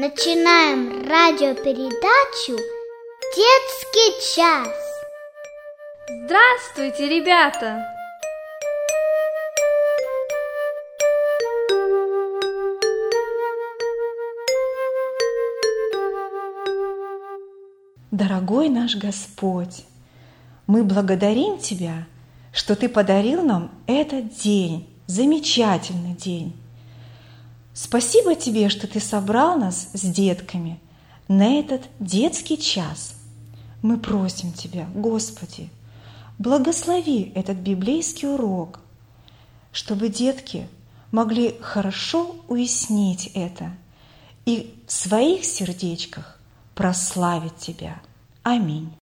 Начинаем радиопередачу «Детский час». Здравствуйте, ребята! Дорогой наш Господь, мы благодарим Тебя, что Ты подарил нам этот день, замечательный день. Спасибо Тебе, что Ты собрал нас с детками на этот детский час. Мы просим Тебя, Господи, благослови этот библейский урок, чтобы детки могли хорошо уяснить это и в своих сердечках прославить Тебя – Аминь.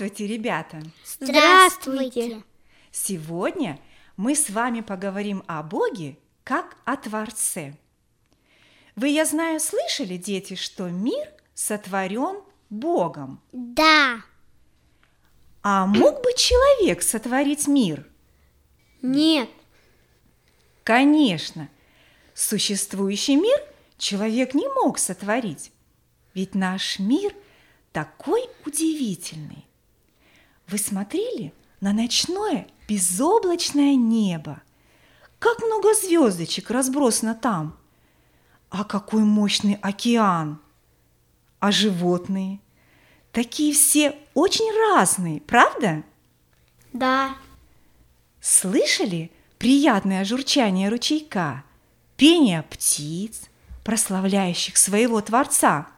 Здравствуйте, ребята! Здравствуйте. Сегодня мы с вами поговорим о Боге как о Творце. Вы, я знаю, слышали, дети, что мир сотворен Богом. Да. А мог бы человек сотворить мир? Нет, Конечно, существующий мир человек не мог сотворить, ведь наш мир такой удивительный. Вы смотрели на ночное безоблачное небо? Как много звездочек разбросано там! А какой мощный океан! А животные? Такие все очень разные, правда? да, Слышали приятное журчание ручейка, пение птиц, прославляющих своего Творца?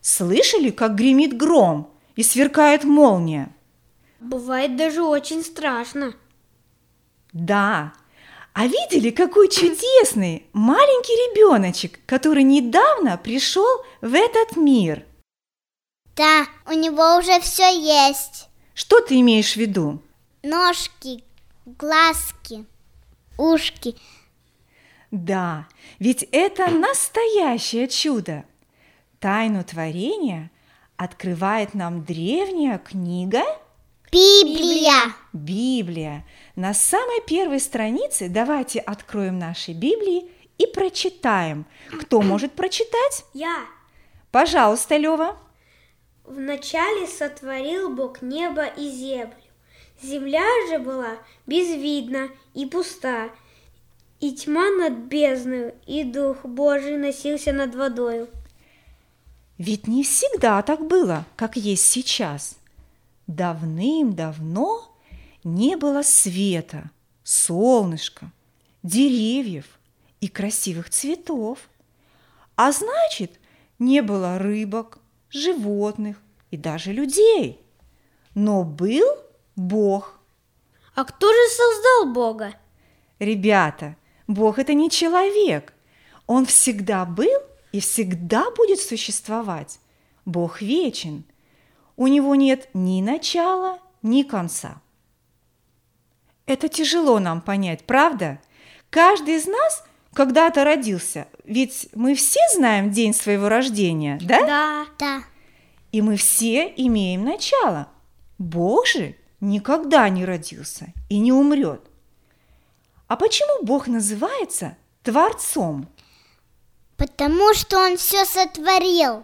Слышали, как гремит гром и сверкает молния? Бывает даже очень страшно. Да. А видели, какой чудесный маленький ребеночек, который недавно пришел в этот мир? Да, у него уже все есть. Что ты имеешь в виду? Ножки, глазки, ушки. Да, ведь это настоящее чудо. Тайну творения открывает нам древняя книга Библия. Библия. На самой первой странице давайте откроем наши Библии и прочитаем. Кто может прочитать? Я Пожалуйста, Лева. вначале сотворил Бог небо и землю. Земля же была безвидна и пуста, и тьма над бездною, и Дух Божий носился над водою. Ведь не всегда так было, как есть сейчас. Давным-давно не было света, солнышка, деревьев и красивых цветов. А значит, не было рыбок, животных и даже людей. Но был Бог. А кто же создал Бога? Ребята, Бог это не человек. Он всегда был и всегда будет существовать. Бог вечен. У него нет ни начала, ни конца. Это тяжело нам понять, правда? Каждый из нас когда-то родился, ведь мы все знаем день своего рождения, да? Да. Да. И мы все имеем начало. Бог же никогда не родился и не умрет. А почему Бог называется Творцом? Потому что он все сотворил.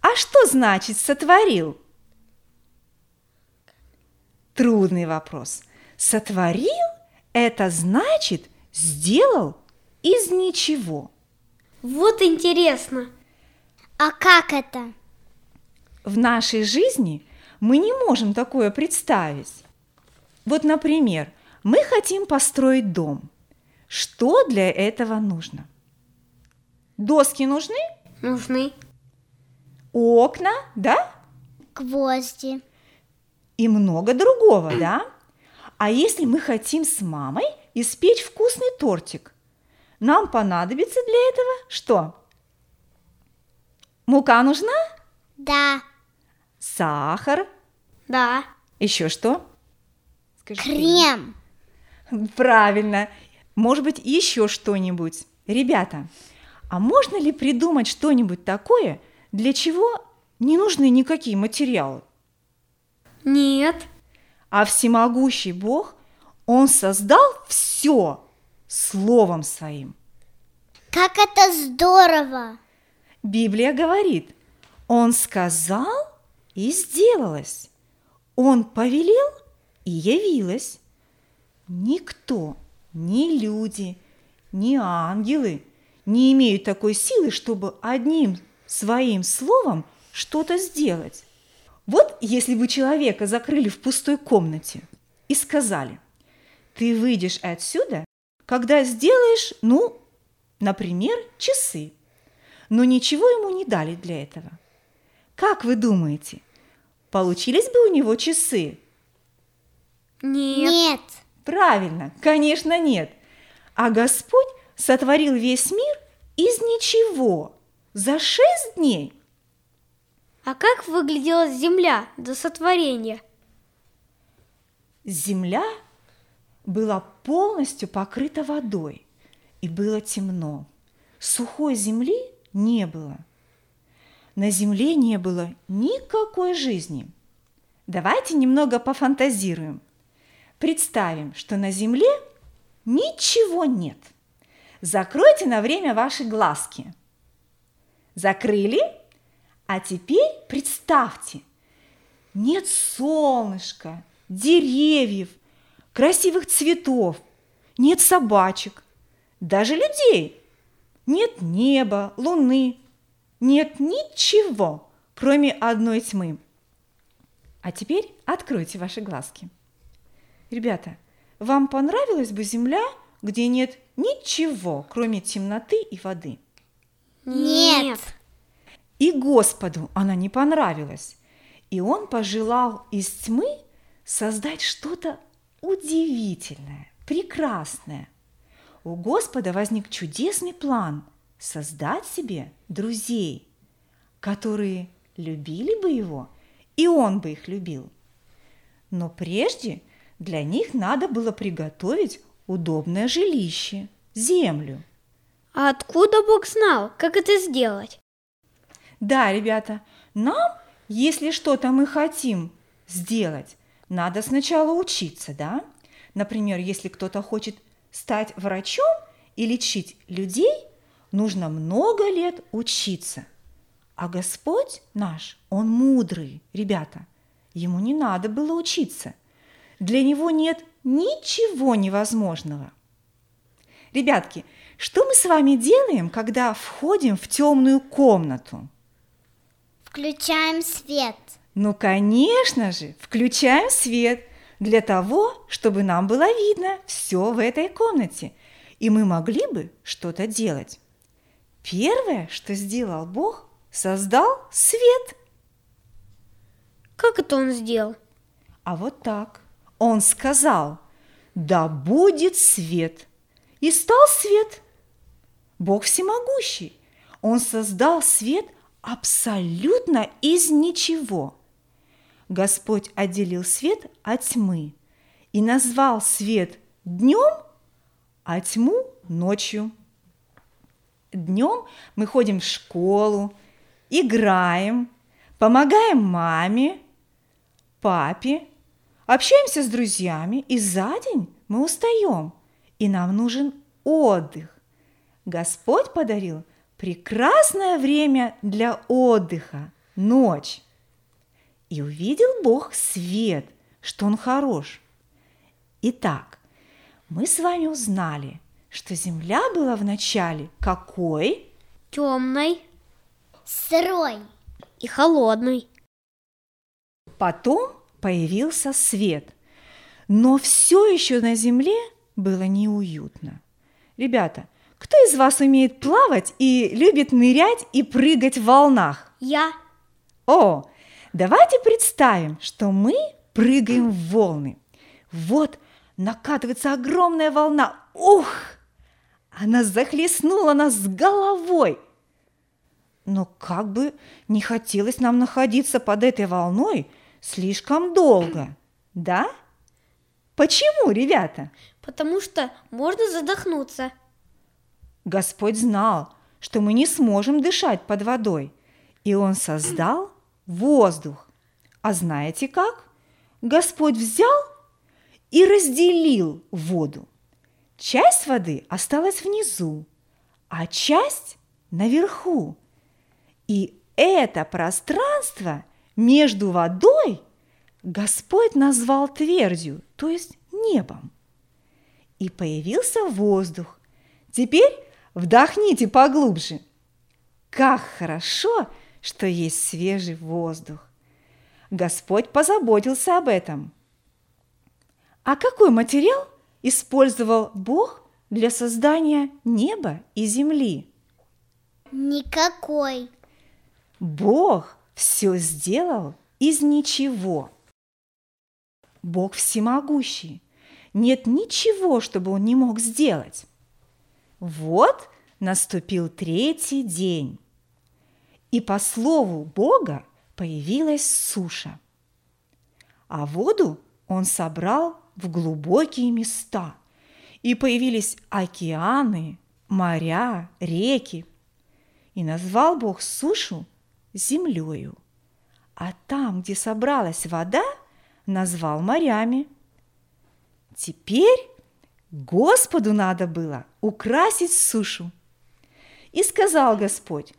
А что значит сотворил? Трудный вопрос. Сотворил – это значит сделал из ничего. Вот интересно. А как это? В нашей жизни мы не можем такое представить. Вот, например, мы хотим построить дом. Что для этого нужно? Доски нужны? Нужны. Окна, да? Гвозди. И много другого, да? А если мы хотим с мамой испечь вкусный тортик, нам понадобится для этого что? Мука нужна? Да. Сахар? Да. Еще что? Скажи, Крем. Правильно. Может быть, еще что-нибудь. Ребята, а можно ли придумать что-нибудь такое, для чего не нужны никакие материалы? Нет. А всемогущий Бог, Он создал все Словом Своим. Как это здорово. Библия говорит, Он сказал и сделалось. Он повелел и явилось. Никто, ни люди, ни ангелы не имеют такой силы, чтобы одним своим словом что-то сделать. Вот если бы человека закрыли в пустой комнате и сказали, ты выйдешь отсюда, когда сделаешь, ну, например, часы, но ничего ему не дали для этого. Как вы думаете, получились бы у него часы? Нет. Нет. Правильно, конечно, нет. А Господь сотворил весь мир из ничего за шесть дней. А как выглядела земля до сотворения? Земля была полностью покрыта водой, и было темно. Сухой земли не было. На земле не было никакой жизни. Давайте немного пофантазируем. Представим, что на земле ничего нет. Закройте на время ваши глазки. Закрыли? А теперь представьте, нет солнышка, деревьев, красивых цветов, нет собачек, даже людей. Нет неба, луны, нет ничего, кроме одной тьмы. А теперь откройте ваши глазки. Ребята, вам понравилась бы земля, где нет ничего, кроме темноты и воды? Нет. И Господу она не понравилась. И он пожелал из тьмы создать что-то удивительное, прекрасное. У Господа возник чудесный план создать себе друзей, которые любили бы его, и он бы их любил. Но прежде для них надо было приготовить удобное жилище, землю. А откуда Бог знал, как это сделать? Да, ребята, нам, если что-то мы хотим сделать, надо сначала учиться, да? Например, если кто-то хочет стать врачом и лечить людей, нужно много лет учиться. А Господь наш, Он мудрый, ребята, Ему не надо было учиться. Для Него нет ничего невозможного. Ребятки, что мы с вами делаем, когда входим в темную комнату? Включаем свет. Ну, конечно же, включаем свет для того, чтобы нам было видно все в этой комнате, и мы могли бы что-то делать. Первое, что сделал Бог, создал свет. Как это он сделал? А вот так. Он сказал, да будет свет. И стал свет. Бог всемогущий. Он создал свет абсолютно из ничего. Господь отделил свет от тьмы и назвал свет днем, а тьму ночью. Днем мы ходим в школу, играем, помогаем маме, папе, общаемся с друзьями, и за день мы устаем, и нам нужен отдых. Господь подарил прекрасное время для отдыха – ночь. И увидел Бог свет, что Он хорош. Итак, мы с вами узнали, что Земля была вначале какой? Темной Сырой. и холодной. Потом появился свет. Но все еще на земле было неуютно. Ребята, кто из вас умеет плавать и любит нырять и прыгать в волнах? Я О, давайте представим, что мы прыгаем в волны. Вот накатывается огромная волна. Ух! Она захлестнула нас с головой. Но как бы не хотелось нам находиться под этой волной слишком долго, да? Почему, ребята? потому что можно задохнуться. Господь знал, что мы не сможем дышать под водой, и Он создал воздух. А знаете как? Господь взял и разделил воду. Часть воды осталась внизу, а часть наверху. И это пространство между водой Господь назвал твердью, то есть небом. И появился воздух. Теперь вдохните поглубже. Как хорошо, что есть свежий воздух. Господь позаботился об этом. А какой материал использовал Бог для создания неба и земли? Никакой. Бог все сделал из ничего. Бог всемогущий. Нет ничего, чтобы он не мог сделать. Вот наступил третий день. И по слову Бога появилась суша. А воду он собрал в глубокие места. И появились океаны, моря, реки. И назвал Бог сушу землею. А там, где собралась вода, назвал морями. Теперь Господу надо было украсить сушу. И сказал Господь,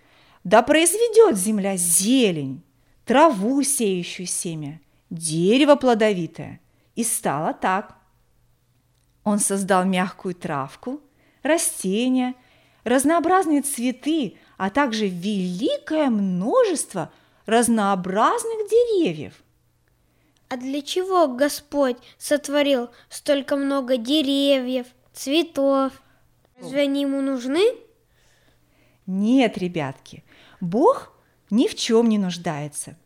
да произведет земля зелень, траву, сеющую семя, дерево плодовитое. И стало так. Он создал мягкую травку, растения, разнообразные цветы, а также великое множество разнообразных деревьев. А для чего Господь сотворил столько много деревьев, цветов? Разве они ему нужны? Нет, ребятки, Бог ни в чем не нуждается.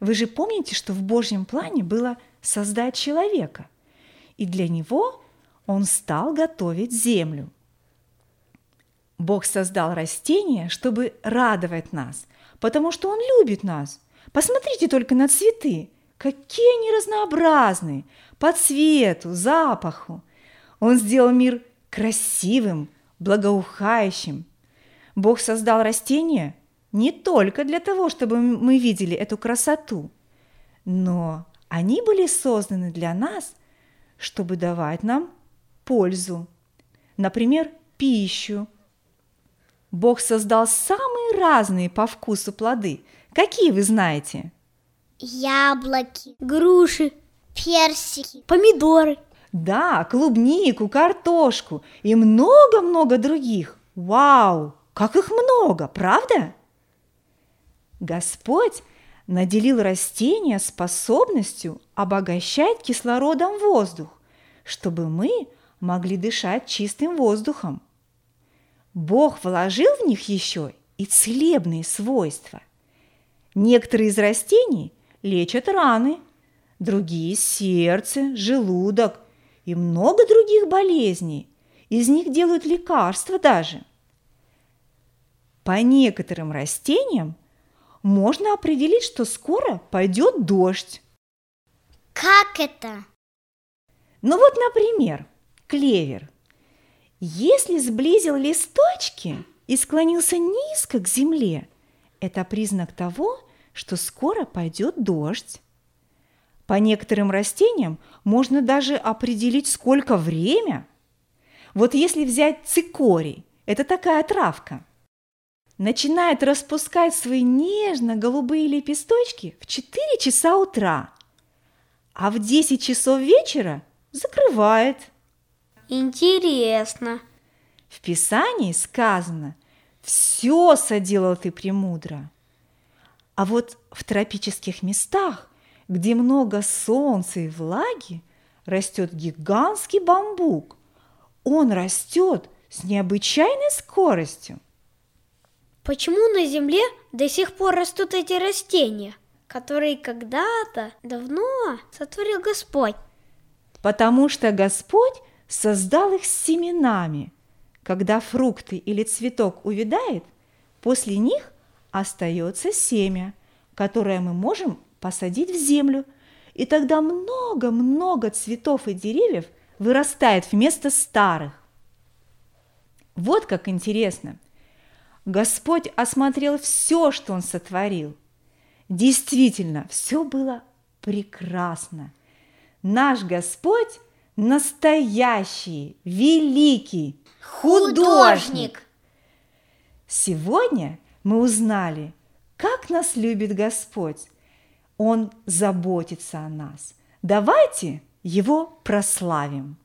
Вы же помните, что в Божьем плане было создать человека, и для него он стал готовить землю. Бог создал растения, чтобы радовать нас, потому что Он любит нас. Посмотрите только на цветы, какие они разнообразные, по цвету, запаху. Он сделал мир красивым, благоухающим. Бог создал растения не только для того, чтобы мы видели эту красоту, но они были созданы для нас, чтобы давать нам пользу. Например, пищу. Бог создал самые разные по вкусу плоды. Какие вы знаете? Яблоки. Груши, Персики. помидоры. Да, клубнику, картошку и много-много других. Вау, как их много, правда? Господь наделил растения способностью обогащать кислородом воздух, чтобы мы могли дышать чистым воздухом. Бог вложил в них еще и целебные свойства. Некоторые из растений лечат раны, другие – сердце, желудок и много других болезней. Из них делают лекарства даже. По некоторым растениям можно определить, что скоро пойдет дождь. Как это? Ну вот, например, клевер. Если сблизил листочки и склонился низко к земле, это признак того, что скоро пойдет дождь. По некоторым растениям можно даже определить, сколько время. Вот если взять цикорий, это такая травка, начинает распускать свои нежно-голубые лепесточки в 4 часа утра, а в 10 часов вечера закрывает. Интересно. В Писании сказано «все соделал ты премудро». А вот в тропических местах, где много солнца и влаги, растет гигантский бамбук. Он растет с необычайной скоростью. Почему на Земле до сих пор растут эти растения, которые когда-то давно сотворил Господь? Потому что Господь создал их с семенами. Когда фрукты или цветок увядает, после них остается семя, которое мы можем посадить в землю, и тогда много-много цветов и деревьев вырастает вместо старых. Вот как интересно. Господь осмотрел все, что Он сотворил. Действительно, все было прекрасно. Наш Господь настоящий, великий художник. Сегодня мы узнали, как нас любит Господь. Он заботится о нас. Давайте его прославим.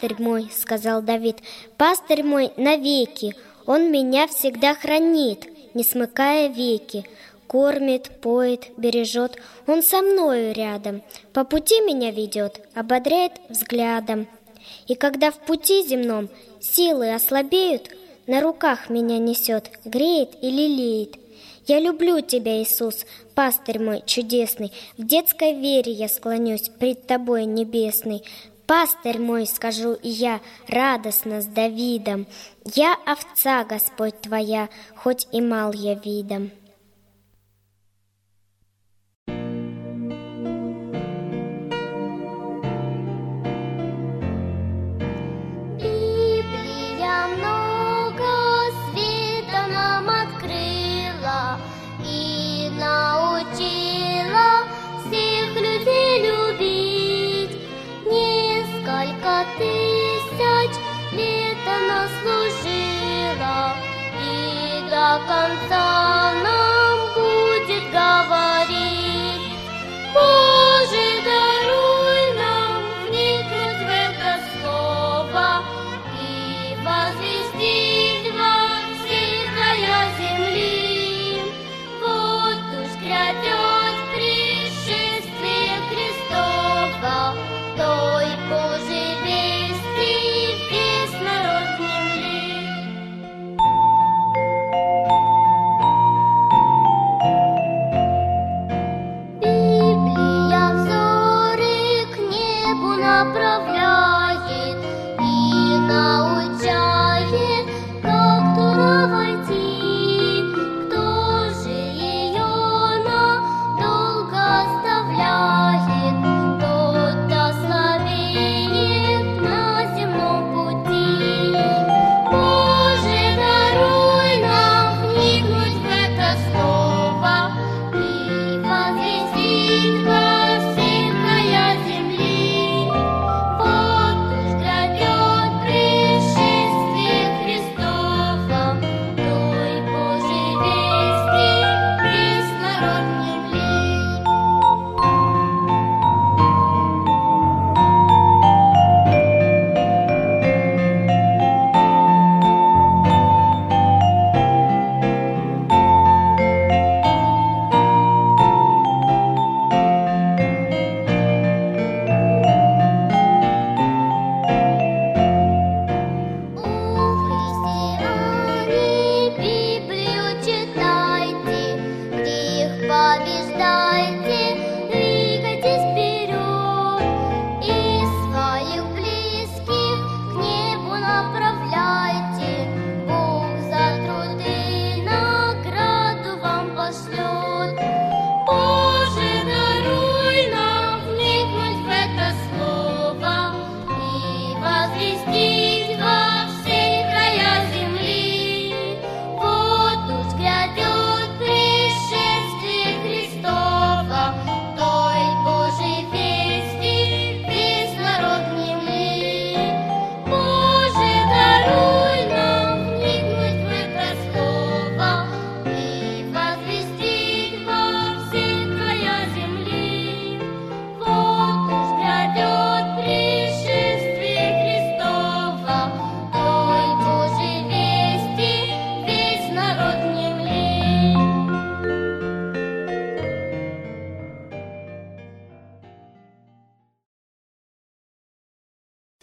Пастырь мой, сказал Давид, пастырь мой навеки, он меня всегда хранит, не смыкая веки, кормит, поет, бережет, он со мною рядом, по пути меня ведет, ободряет взглядом. И когда в пути земном силы ослабеют, на руках меня несет, греет и лелеет. Я люблю тебя, Иисус, пастырь мой чудесный, в детской вере я склонюсь пред тобой небесный. Пастырь мой, скажу и я, радостно с Давидом, Я овца, Господь твоя, хоть и мал я видом. И до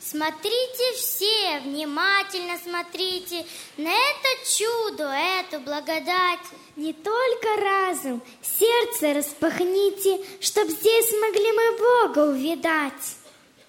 Смотрите все, внимательно смотрите на это чудо, эту благодать. Не только разум, сердце распахните, чтоб здесь могли мы Бога увидать.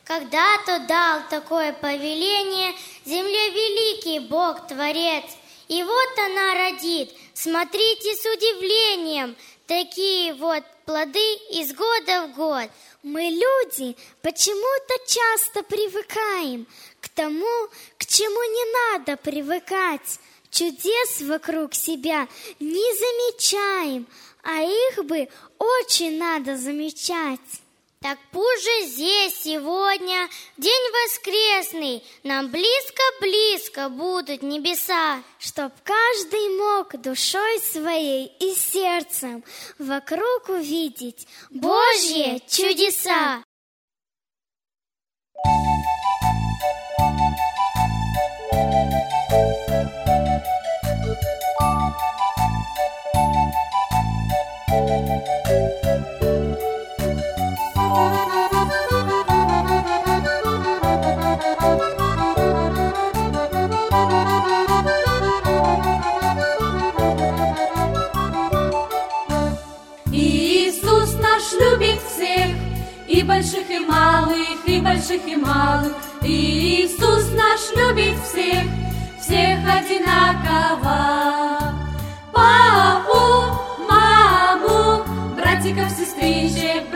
Когда-то дал такое повеление земле великий Бог Творец. И вот она родит, смотрите с удивлением, такие вот плоды из года в год. Мы, люди, почему-то часто привыкаем к тому, к чему не надо привыкать. Чудес вокруг себя не замечаем, а их бы очень надо замечать. Так пусть здесь сегодня, день воскресный, нам близко-близко будут небеса. Чтоб каждый мог душой своей и сердцем вокруг увидеть Божьи чудеса! Thank и малых, и больших, и малых. Иисус наш любит всех, всех одинаково. Папу, маму, братиков, сестричек,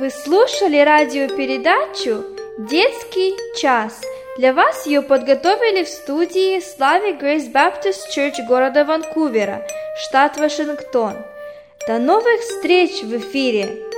Вы слушали радиопередачу «Детский час». Для вас ее подготовили в студии Слави Грейс Баптист Чурч города Ванкувера, штат Вашингтон. До новых встреч в эфире!